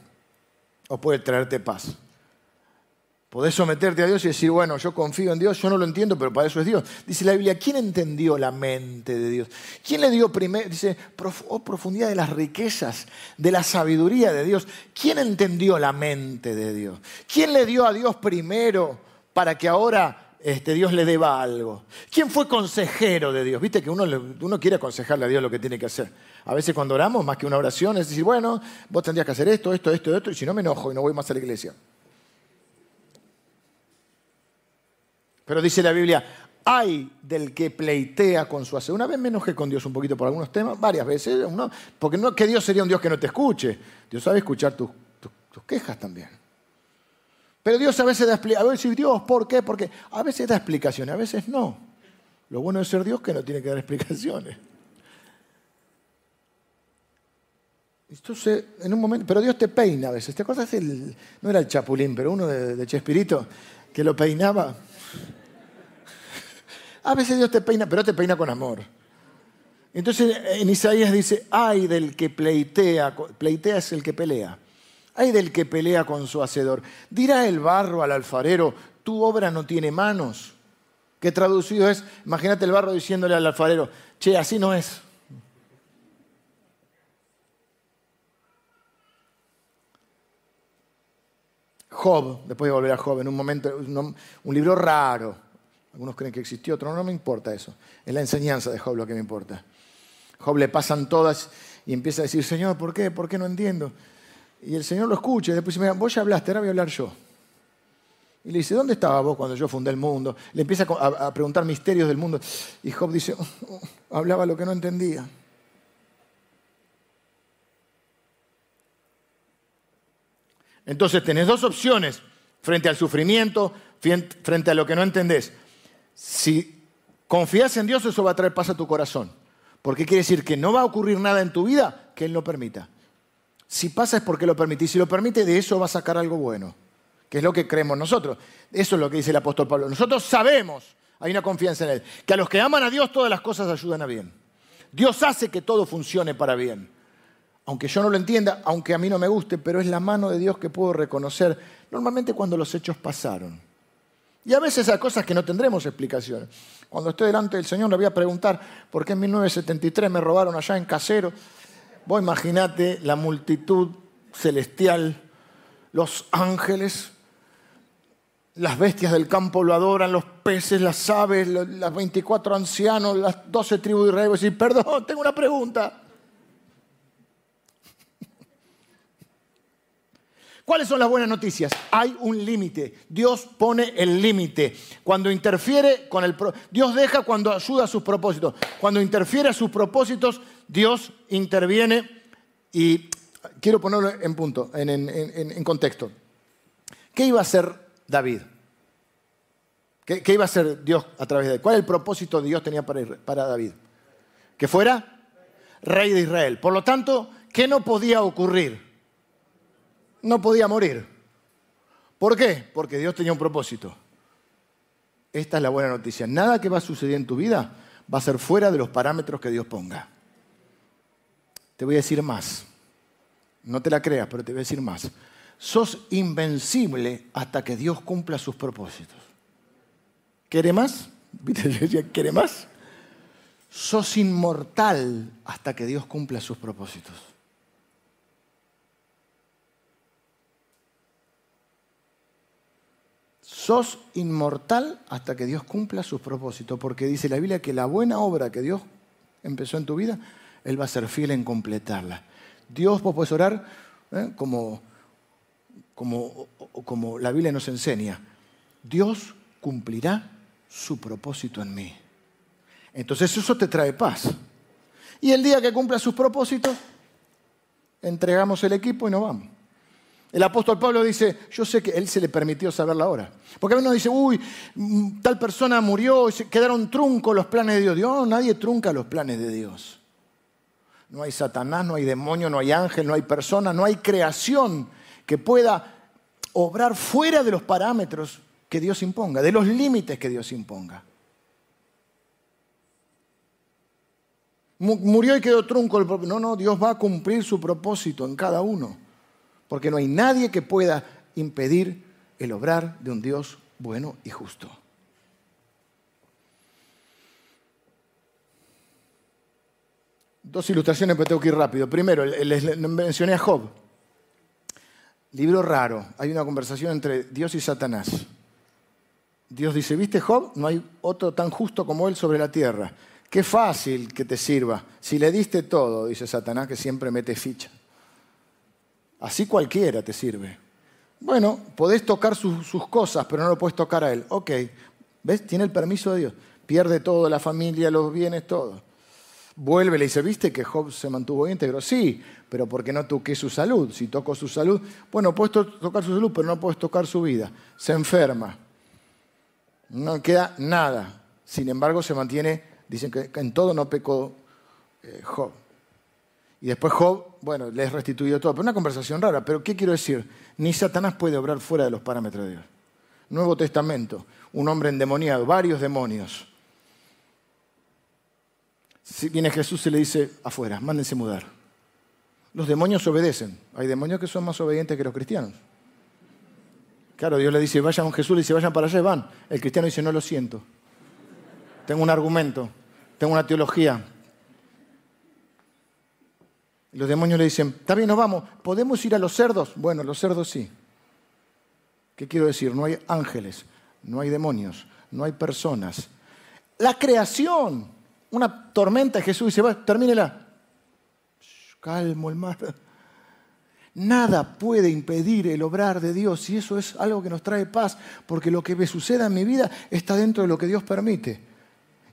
o puede traerte paz. Podés someterte a Dios y decir, bueno, yo confío en Dios, yo no lo entiendo, pero para eso es Dios. Dice la Biblia, ¿quién entendió la mente de Dios? ¿Quién le dio primero? Dice, oh profundidad de las riquezas, de la sabiduría de Dios. ¿Quién entendió la mente de Dios? ¿Quién le dio a Dios primero para que ahora este, Dios le deba algo? ¿Quién fue consejero de Dios? Viste que uno, uno quiere aconsejarle a Dios lo que tiene que hacer. A veces cuando oramos, más que una oración, es decir, bueno, vos tendrías que hacer esto, esto, esto, esto, y si no me enojo y no voy más a la iglesia. Pero dice la Biblia, hay del que pleitea con su hace. Una vez me enojé con Dios un poquito por algunos temas, varias veces, porque no que Dios sería un Dios que no te escuche. Dios sabe escuchar tus, quejas también. Pero Dios a veces da explicaciones. A veces, Dios, ¿por qué? Porque a veces da explicaciones, a veces no. Lo bueno de ser Dios que no tiene que dar explicaciones. Entonces, en un momento, pero Dios te peina a veces. ¿Te acuerdas? El, no era el chapulín, pero uno de Chespirito que lo peinaba. A veces Dios te peina, pero te peina con amor. Entonces en Isaías dice, ay del que pleitea, pleitea es el que pelea, ay del que pelea con su hacedor. Dirá el barro al alfarero, tu obra no tiene manos. Que traducido es, imagínate el barro diciéndole al alfarero, che, así no es. Job, después de volver a Job, en un momento, un libro raro, algunos creen que existió, otros no me importa eso. Es la enseñanza de Job lo que me importa. Job le pasan todas y empieza a decir, Señor, ¿por qué? ¿Por qué no entiendo? Y el Señor lo escucha y después dice, vos ya hablaste, ahora voy a hablar yo. Y le dice, ¿dónde estaba vos cuando yo fundé el mundo? Le empieza a, preguntar misterios del mundo. Y Job dice, oh, oh, hablaba lo que no entendía. Entonces tenés dos opciones frente al sufrimiento, frente a lo que no entendés. Si confías en Dios, eso va a traer paz a tu corazón. Porque quiere decir que no va a ocurrir nada en tu vida que Él no permita. Si pasa es porque lo permite. Y si lo permite, de eso va a sacar algo bueno. Que es lo que creemos nosotros. Eso es lo que dice el apóstol Pablo. Nosotros sabemos, hay una confianza en Él, que a los que aman a Dios todas las cosas ayudan a bien. Dios hace que todo funcione para bien. Aunque yo no lo entienda, aunque a mí no me guste, pero es la mano de Dios que puedo reconocer normalmente cuando los hechos pasaron. Y a veces hay cosas que no tendremos explicaciones. Cuando estoy delante del Señor le voy a preguntar por qué en 1973 me robaron allá en Casero. Vos imaginate la multitud celestial, los ángeles, las bestias del campo lo adoran, los peces, las aves, los 24 ancianos, las 12 tribus de Israel. Y decir, perdón, tengo una pregunta. ¿Cuáles son las buenas noticias? Hay un límite. Dios pone el límite. Cuando interfiere con el... Dios deja cuando ayuda a sus propósitos. Cuando interfiere a sus propósitos, Dios interviene y quiero ponerlo en punto, en, contexto. ¿Qué iba a hacer David? ¿Qué, iba a hacer Dios a través de él? ¿Cuál es el propósito que Dios tenía para, para David? Que fuera rey de Israel. Por lo tanto, ¿qué no podía ocurrir? No podía morir. ¿Por qué? Porque Dios tenía un propósito. Esta es la buena noticia. Nada que va a suceder en tu vida va a ser fuera de los parámetros que Dios ponga. Te voy a decir más. No te la creas, pero te voy a decir más. Sos invencible hasta que Dios cumpla sus propósitos. ¿Quiere más? ¿Quiere más? Sos inmortal hasta que Dios cumpla sus propósitos. Sos inmortal hasta que Dios cumpla sus propósitos, porque dice la Biblia que la buena obra que Dios empezó en tu vida, Él va a ser fiel en completarla. Dios, vos puedes orar ¿eh? como, como, como la Biblia nos enseña. Dios cumplirá su propósito en mí. Entonces eso te trae paz. Y el día que cumpla sus propósitos, entregamos el equipo y nos vamos. El apóstol Pablo dice, yo sé que él se le permitió saber la hora. Porque a veces uno dice, uy, mm, tal persona murió y se quedaron truncos los planes de Dios. Dios, nadie trunca los planes de Dios. No hay Satanás, no hay demonio, no hay ángel, no hay persona, no hay creación que pueda obrar fuera de los parámetros que Dios imponga, de los límites que Dios imponga. Murió y quedó trunco el. No, no, Dios va a cumplir su propósito en cada uno Porque no hay nadie que pueda impedir el obrar de un Dios bueno y justo. Dos ilustraciones, pero tengo que ir rápido. Primero, les mencioné a Job. Libro raro. Hay una conversación entre Dios y Satanás. Dios dice, ¿viste Job? No hay otro tan justo como él sobre la tierra. Qué fácil que te sirva. Si le diste todo, dice Satanás, que siempre mete ficha. Así cualquiera te sirve. Bueno, podés tocar sus, cosas, pero no lo puedes tocar a él. Ok, ¿ves? Tiene el permiso de Dios. Pierde todo, la familia, los bienes, todo vuelve le dice, ¿viste que Job se mantuvo íntegro? Sí, pero porque no toqué su salud. Si toco su salud, bueno, puedes tocar su salud, pero no puedes tocar su vida. Se enferma. No queda nada. Sin embargo, se mantiene, dicen que en todo no pecó eh, Job. Y después Job, bueno, le es restituido todo. Pero una conversación rara. Pero ¿qué quiero decir? Ni Satanás puede obrar fuera de los parámetros de Dios. Nuevo Testamento, un hombre endemoniado, varios demonios si viene Jesús y le dice, afuera, mándense mudar. Los demonios obedecen. Hay demonios que son más obedientes que los cristianos. Claro, Dios le dice, vayan con Jesús, le dice, vayan para allá, van. El cristiano dice, no lo siento. Tengo un argumento, tengo una teología. Los demonios le dicen, está bien, nos vamos, ¿podemos ir a los cerdos? Bueno, los cerdos sí. ¿Qué quiero decir? No hay ángeles, no hay demonios, no hay personas. La creación una tormenta, Jesús dice, va, termínela. Calmo el mar. Nada puede impedir el obrar de Dios y eso es algo que nos trae paz, porque lo que me suceda en mi vida está dentro de lo que Dios permite.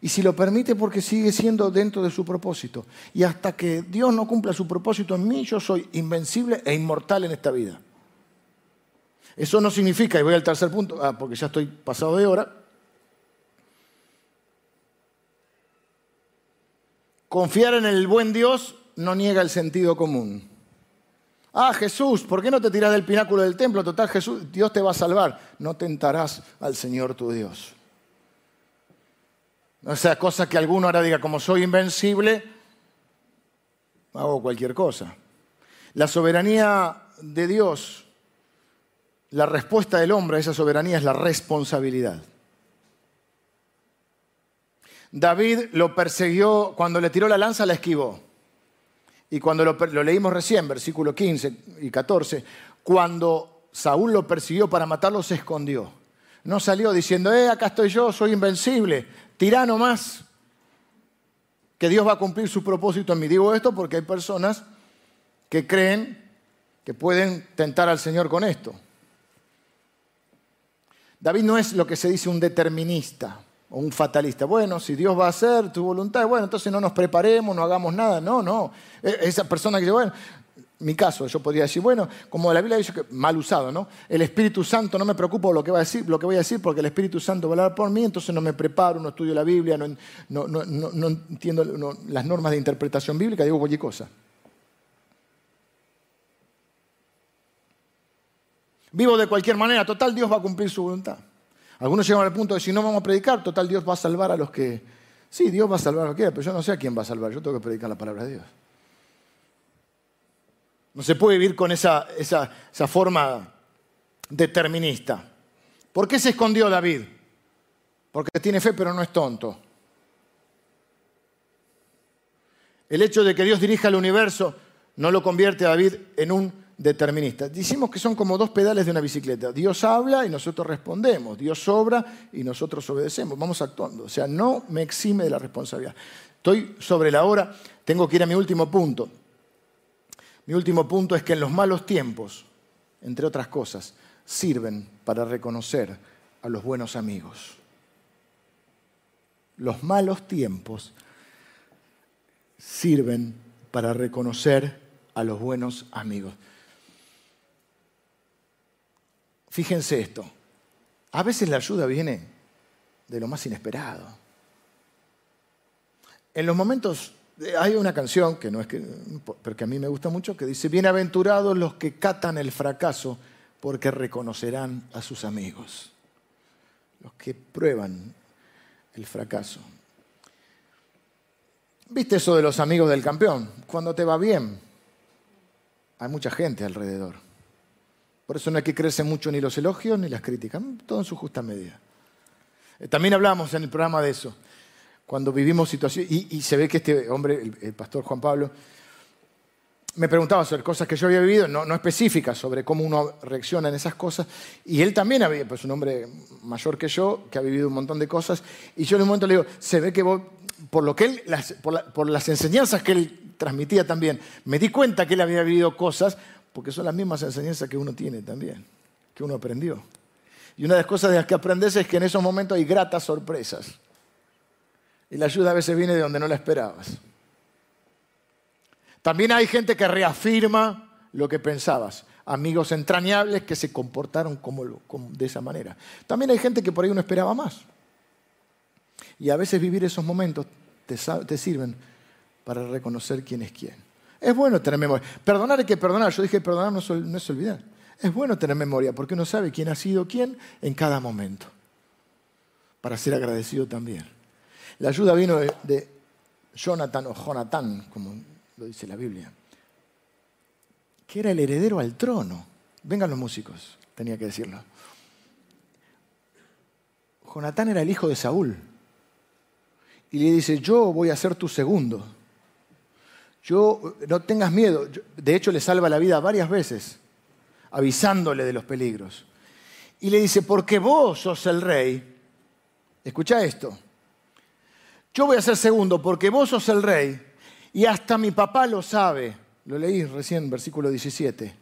Y si lo permite porque sigue siendo dentro de su propósito. Y hasta que Dios no cumpla su propósito en mí, yo soy invencible e inmortal en esta vida. Eso no significa, y voy al tercer punto, ah, porque ya estoy pasado de hora, Confiar en el buen Dios no niega el sentido común. Ah, Jesús, ¿por qué no te tiras del pináculo del templo? Total, Jesús, Dios te va a salvar. No tentarás al Señor tu Dios. O sea, cosa que alguno ahora diga, como soy invencible, hago cualquier cosa. La soberanía de Dios, la respuesta del hombre a esa soberanía es la responsabilidad. David lo persiguió, cuando le tiró la lanza la esquivó. Y cuando lo, leímos recién, versículo 15 y 14, cuando Saúl lo persiguió para matarlo, se escondió. No salió diciendo, eh, acá estoy yo, soy invencible, tirano más, que Dios va a cumplir su propósito en mí. Digo esto porque hay personas que creen que pueden tentar al Señor con esto. David no es lo que se dice un determinista o un fatalista. Bueno, si Dios va a hacer tu voluntad, bueno, entonces no nos preparemos, no hagamos nada. No, no. E, esa persona que dice, bueno, mi caso, yo podría decir, bueno, como la Biblia dice que mal usado, ¿no? El Espíritu Santo no me preocupa lo que va a decir, lo que voy a decir, porque el Espíritu Santo va a hablar por mí, entonces no me preparo, no estudio la Biblia, no, entiendo las normas de interpretación bíblica, digo cualquier cosa. Vivo de cualquier manera, total, Dios va a cumplir su voluntad. Algunos llegan al punto de si no vamos a predicar, total Dios va a salvar a los que... Sí, Dios va a salvar a que pero yo no sé a quién va a salvar, yo tengo que predicar la palabra de Dios. No se puede vivir con esa, esa, esa forma determinista. ¿Por qué se escondió David? Porque tiene fe pero no es tonto. El hecho de que Dios dirija el universo no lo convierte a David en un deterministas. Decimos que son como dos pedales de una bicicleta. Dios habla y nosotros respondemos. Dios obra y nosotros obedecemos. Vamos actuando. O sea, no me exime de la responsabilidad. Estoy sobre la hora, tengo que ir a mi último punto. Mi último punto es que en los malos tiempos, entre otras cosas, sirven para reconocer a los buenos amigos. Los malos tiempos sirven para reconocer a los buenos amigos. Fíjense esto. A veces la ayuda viene de lo más inesperado. En los momentos, hay una canción que no es que, pero que a mí me gusta mucho, que dice, bienaventurados los que catan el fracaso porque reconocerán a sus amigos. Los que prueban el fracaso. ¿Viste eso de los amigos del campeón? Cuando te va bien, hay mucha gente alrededor. Por eso no hay que creerse mucho ni los elogios ni las críticas, todo en su justa medida. Eh, también hablamos en el programa de eso, cuando vivimos situaciones, y, se ve que este hombre, el, pastor Juan Pablo, me preguntaba sobre cosas que yo había vivido, no, específicas, sobre cómo uno reacciona en esas cosas. Y él también había, pues un hombre mayor que yo, que ha vivido un montón de cosas. Y yo en un momento le digo, se ve que por, lo que él, por las enseñanzas que él transmitía también, me di cuenta que él había vivido cosas, porque son las mismas enseñanzas que uno tiene también, que uno aprendió. Y una de las cosas de las que aprendes es que en esos momentos hay gratas sorpresas. Y la ayuda a veces viene de donde no la esperabas. También hay gente que reafirma lo que pensabas. Amigos entrañables que se comportaron como, de esa manera. También hay gente que por ahí uno esperaba más. Y a veces vivir esos momentos te, sirven para reconocer quién es quién. Es bueno tener memoria. Perdonar hay que perdonar. Yo dije perdonar no es olvidar. Es bueno tener memoria porque uno sabe quién ha sido quién en cada momento. Para ser agradecido también. La ayuda vino de, Jonathan o Jonathan, como lo dice la Biblia, que era el heredero al trono. Vengan los músicos, tenía que decirlo. Jonatán era el hijo de Saúl. Y le dice, yo voy a ser tu segundo. Yo, no tengas miedo. De hecho, le salva la vida varias veces avisándole de los peligros. Y le dice, porque vos sos el rey, escucha esto, yo voy a ser segundo porque vos sos el rey y hasta mi papá lo sabe. Lo leí recién, versículo 17.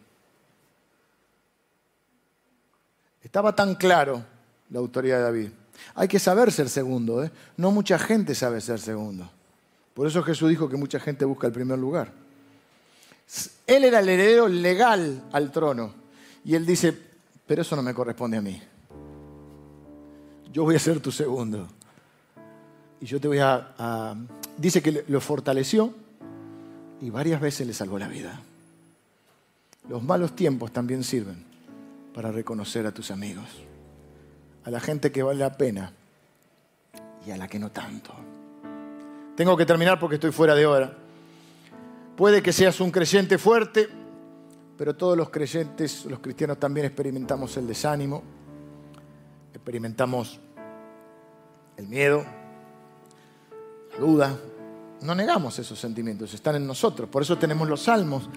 Estaba tan claro la autoridad de David. Hay que saber ser segundo, ¿eh? no mucha gente sabe ser segundo. Por eso Jesús dijo que mucha gente busca el primer lugar. Él era el heredero legal al trono. Y él dice, pero eso no me corresponde a mí. Yo voy a ser tu segundo. Y yo te voy a, Dice que lo fortaleció y varias veces le salvó la vida. Los malos tiempos también sirven para reconocer a tus amigos, a la gente que vale la pena y a la que no tanto. Tengo que terminar porque estoy fuera de hora. Puede que seas un creyente fuerte, pero todos los creyentes, los cristianos también experimentamos el desánimo, experimentamos el miedo, duda. No negamos esos sentimientos, están en nosotros. Por eso tenemos los salmos.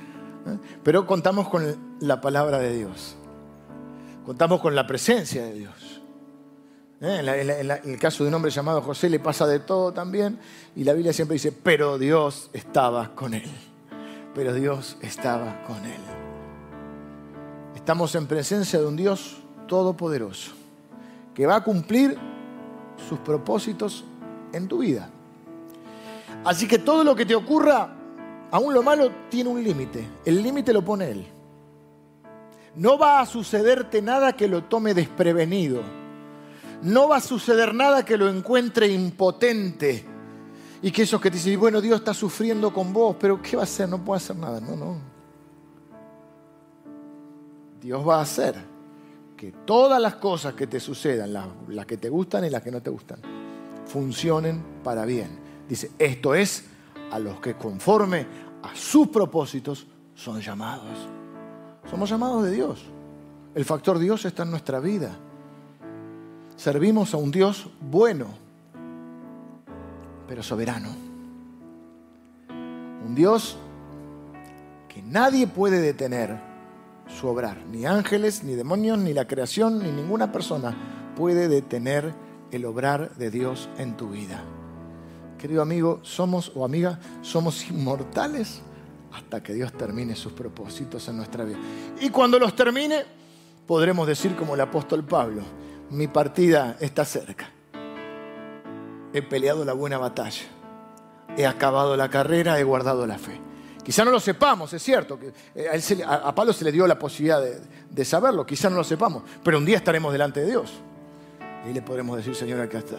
¿eh? Pero contamos con la palabra de Dios. Contamos con la presencia de Dios. ¿eh? En, en, el caso de un hombre llamado José le pasa de todo también. Y la Biblia siempre dice, pero Dios estaba con él pero Dios estaba con él. Estamos en presencia de un Dios todopoderoso que va a cumplir sus propósitos en tu vida. Así que todo lo que te ocurra, aún lo malo, tiene un límite. El límite lo pone Él. No va a sucederte nada que lo tome desprevenido. No va a suceder nada que lo encuentre impotente y que esos que te dicen, bueno, Dios está sufriendo con vos, pero ¿qué va a hacer? No puede hacer nada. No, no. Dios va a hacer que todas las cosas que te sucedan, las, que te gustan y las que no te gustan, funcionen para bien. Dice, esto es a los que conforme a sus propósitos son llamados. Somos llamados de Dios. El factor Dios está en nuestra vida. Servimos a un Dios bueno pero soberano. Un Dios que nadie puede detener su obrar. Ni ángeles, ni demonios, ni la creación, ni ninguna persona puede detener el obrar de Dios en tu vida. Querido amigo, somos o amiga, somos inmortales hasta que Dios termine sus propósitos en nuestra vida. Y cuando los termine, podremos decir como el apóstol Pablo, mi partida está cerca he peleado la buena batalla, he acabado la carrera, he guardado la fe. Quizá no lo sepamos, es cierto, eh, a, Pablo se le dio la posibilidad de, saberlo, quizá no lo sepamos, pero un día estaremos delante de Dios. Y le podremos decir, Señor, acá está,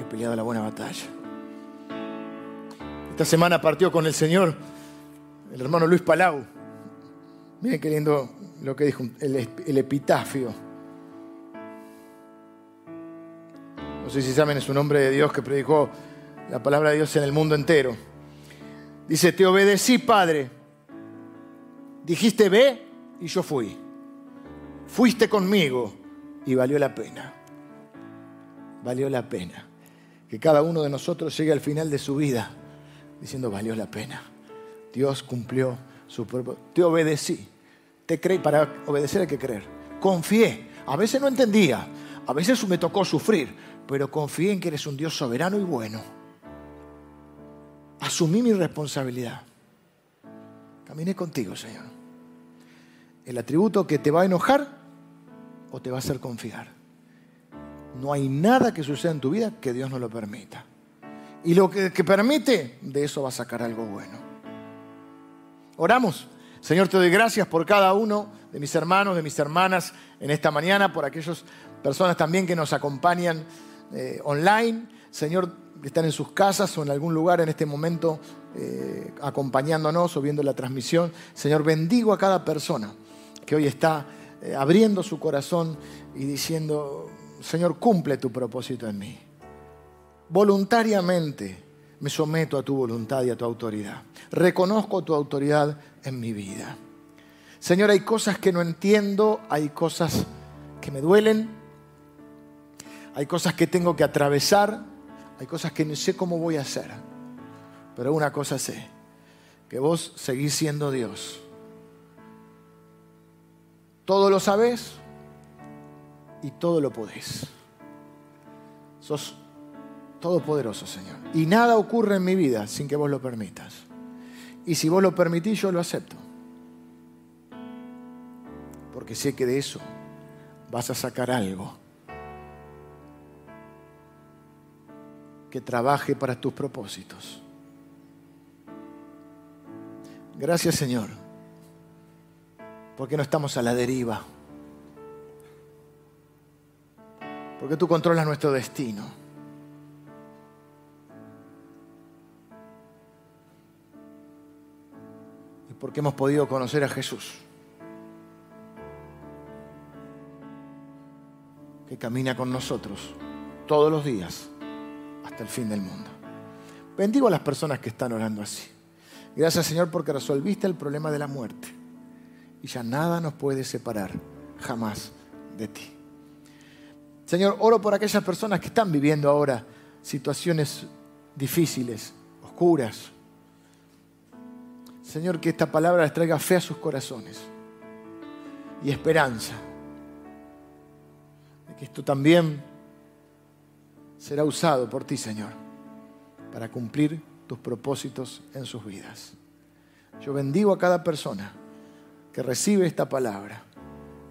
he peleado la buena batalla. Esta semana partió con el Señor el hermano Luis Palau. Miren qué lindo lo que dijo el epitafio no sé si saben, es un hombre de Dios que predicó la palabra de Dios en el mundo entero. Dice, te obedecí, Padre. Dijiste, ve, y yo fui. fuiste conmigo y valió la pena. Valió la pena. Que cada uno de nosotros llegue al final de su vida diciendo, valió la pena. Dios cumplió su propósito. Te obedecí. Te creí. Para obedecer hay que creer. Confié. A veces no entendía. A veces me tocó sufrir. Pero confié en que eres un Dios soberano y bueno. Asumí mi responsabilidad. Caminé contigo, Señor. El atributo que te va a enojar o te va a hacer confiar. No hay nada que suceda en tu vida que Dios no lo permita. Y lo que, permite, de eso va a sacar algo bueno. Oramos. Señor, te doy gracias por cada uno de mis hermanos, de mis hermanas en esta mañana, por aquellas personas también que nos acompañan eh, online. Señor, están en sus casas o en algún lugar en este momento eh, acompañándonos o viendo la transmisión. Señor, bendigo a cada persona que hoy está eh, abriendo su corazón y diciendo, Señor, cumple tu propósito en mí. Voluntariamente me someto a tu voluntad y a tu autoridad. Reconozco tu autoridad en mi vida. Señor, hay cosas que no entiendo, hay cosas que me duelen, hay cosas que tengo que atravesar, hay cosas que no sé cómo voy a hacer. Pero una cosa sé, que vos seguís siendo Dios. Todo lo sabés y todo lo podés. Sos todopoderoso, Señor. Y nada ocurre en mi vida sin que vos lo permitas. Y si vos lo permitís, yo lo acepto. Porque sé que de eso vas a sacar algo que trabaje para tus propósitos. Gracias Señor, porque no estamos a la deriva, porque tú controlas nuestro destino. Porque hemos podido conocer a Jesús, que camina con nosotros todos los días hasta el fin del mundo. Bendigo a las personas que están orando así. Gracias Señor porque resolviste el problema de la muerte y ya nada nos puede separar jamás de ti. Señor, oro por aquellas personas que están viviendo ahora situaciones difíciles, oscuras. Señor, que esta palabra les traiga fe a sus corazones y esperanza. De que esto también será usado por ti, Señor, para cumplir tus propósitos en sus vidas. Yo bendigo a cada persona que recibe esta palabra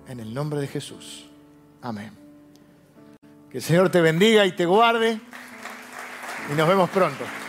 en el nombre de Jesús. Amén. Que el Señor te bendiga y te guarde y nos vemos pronto.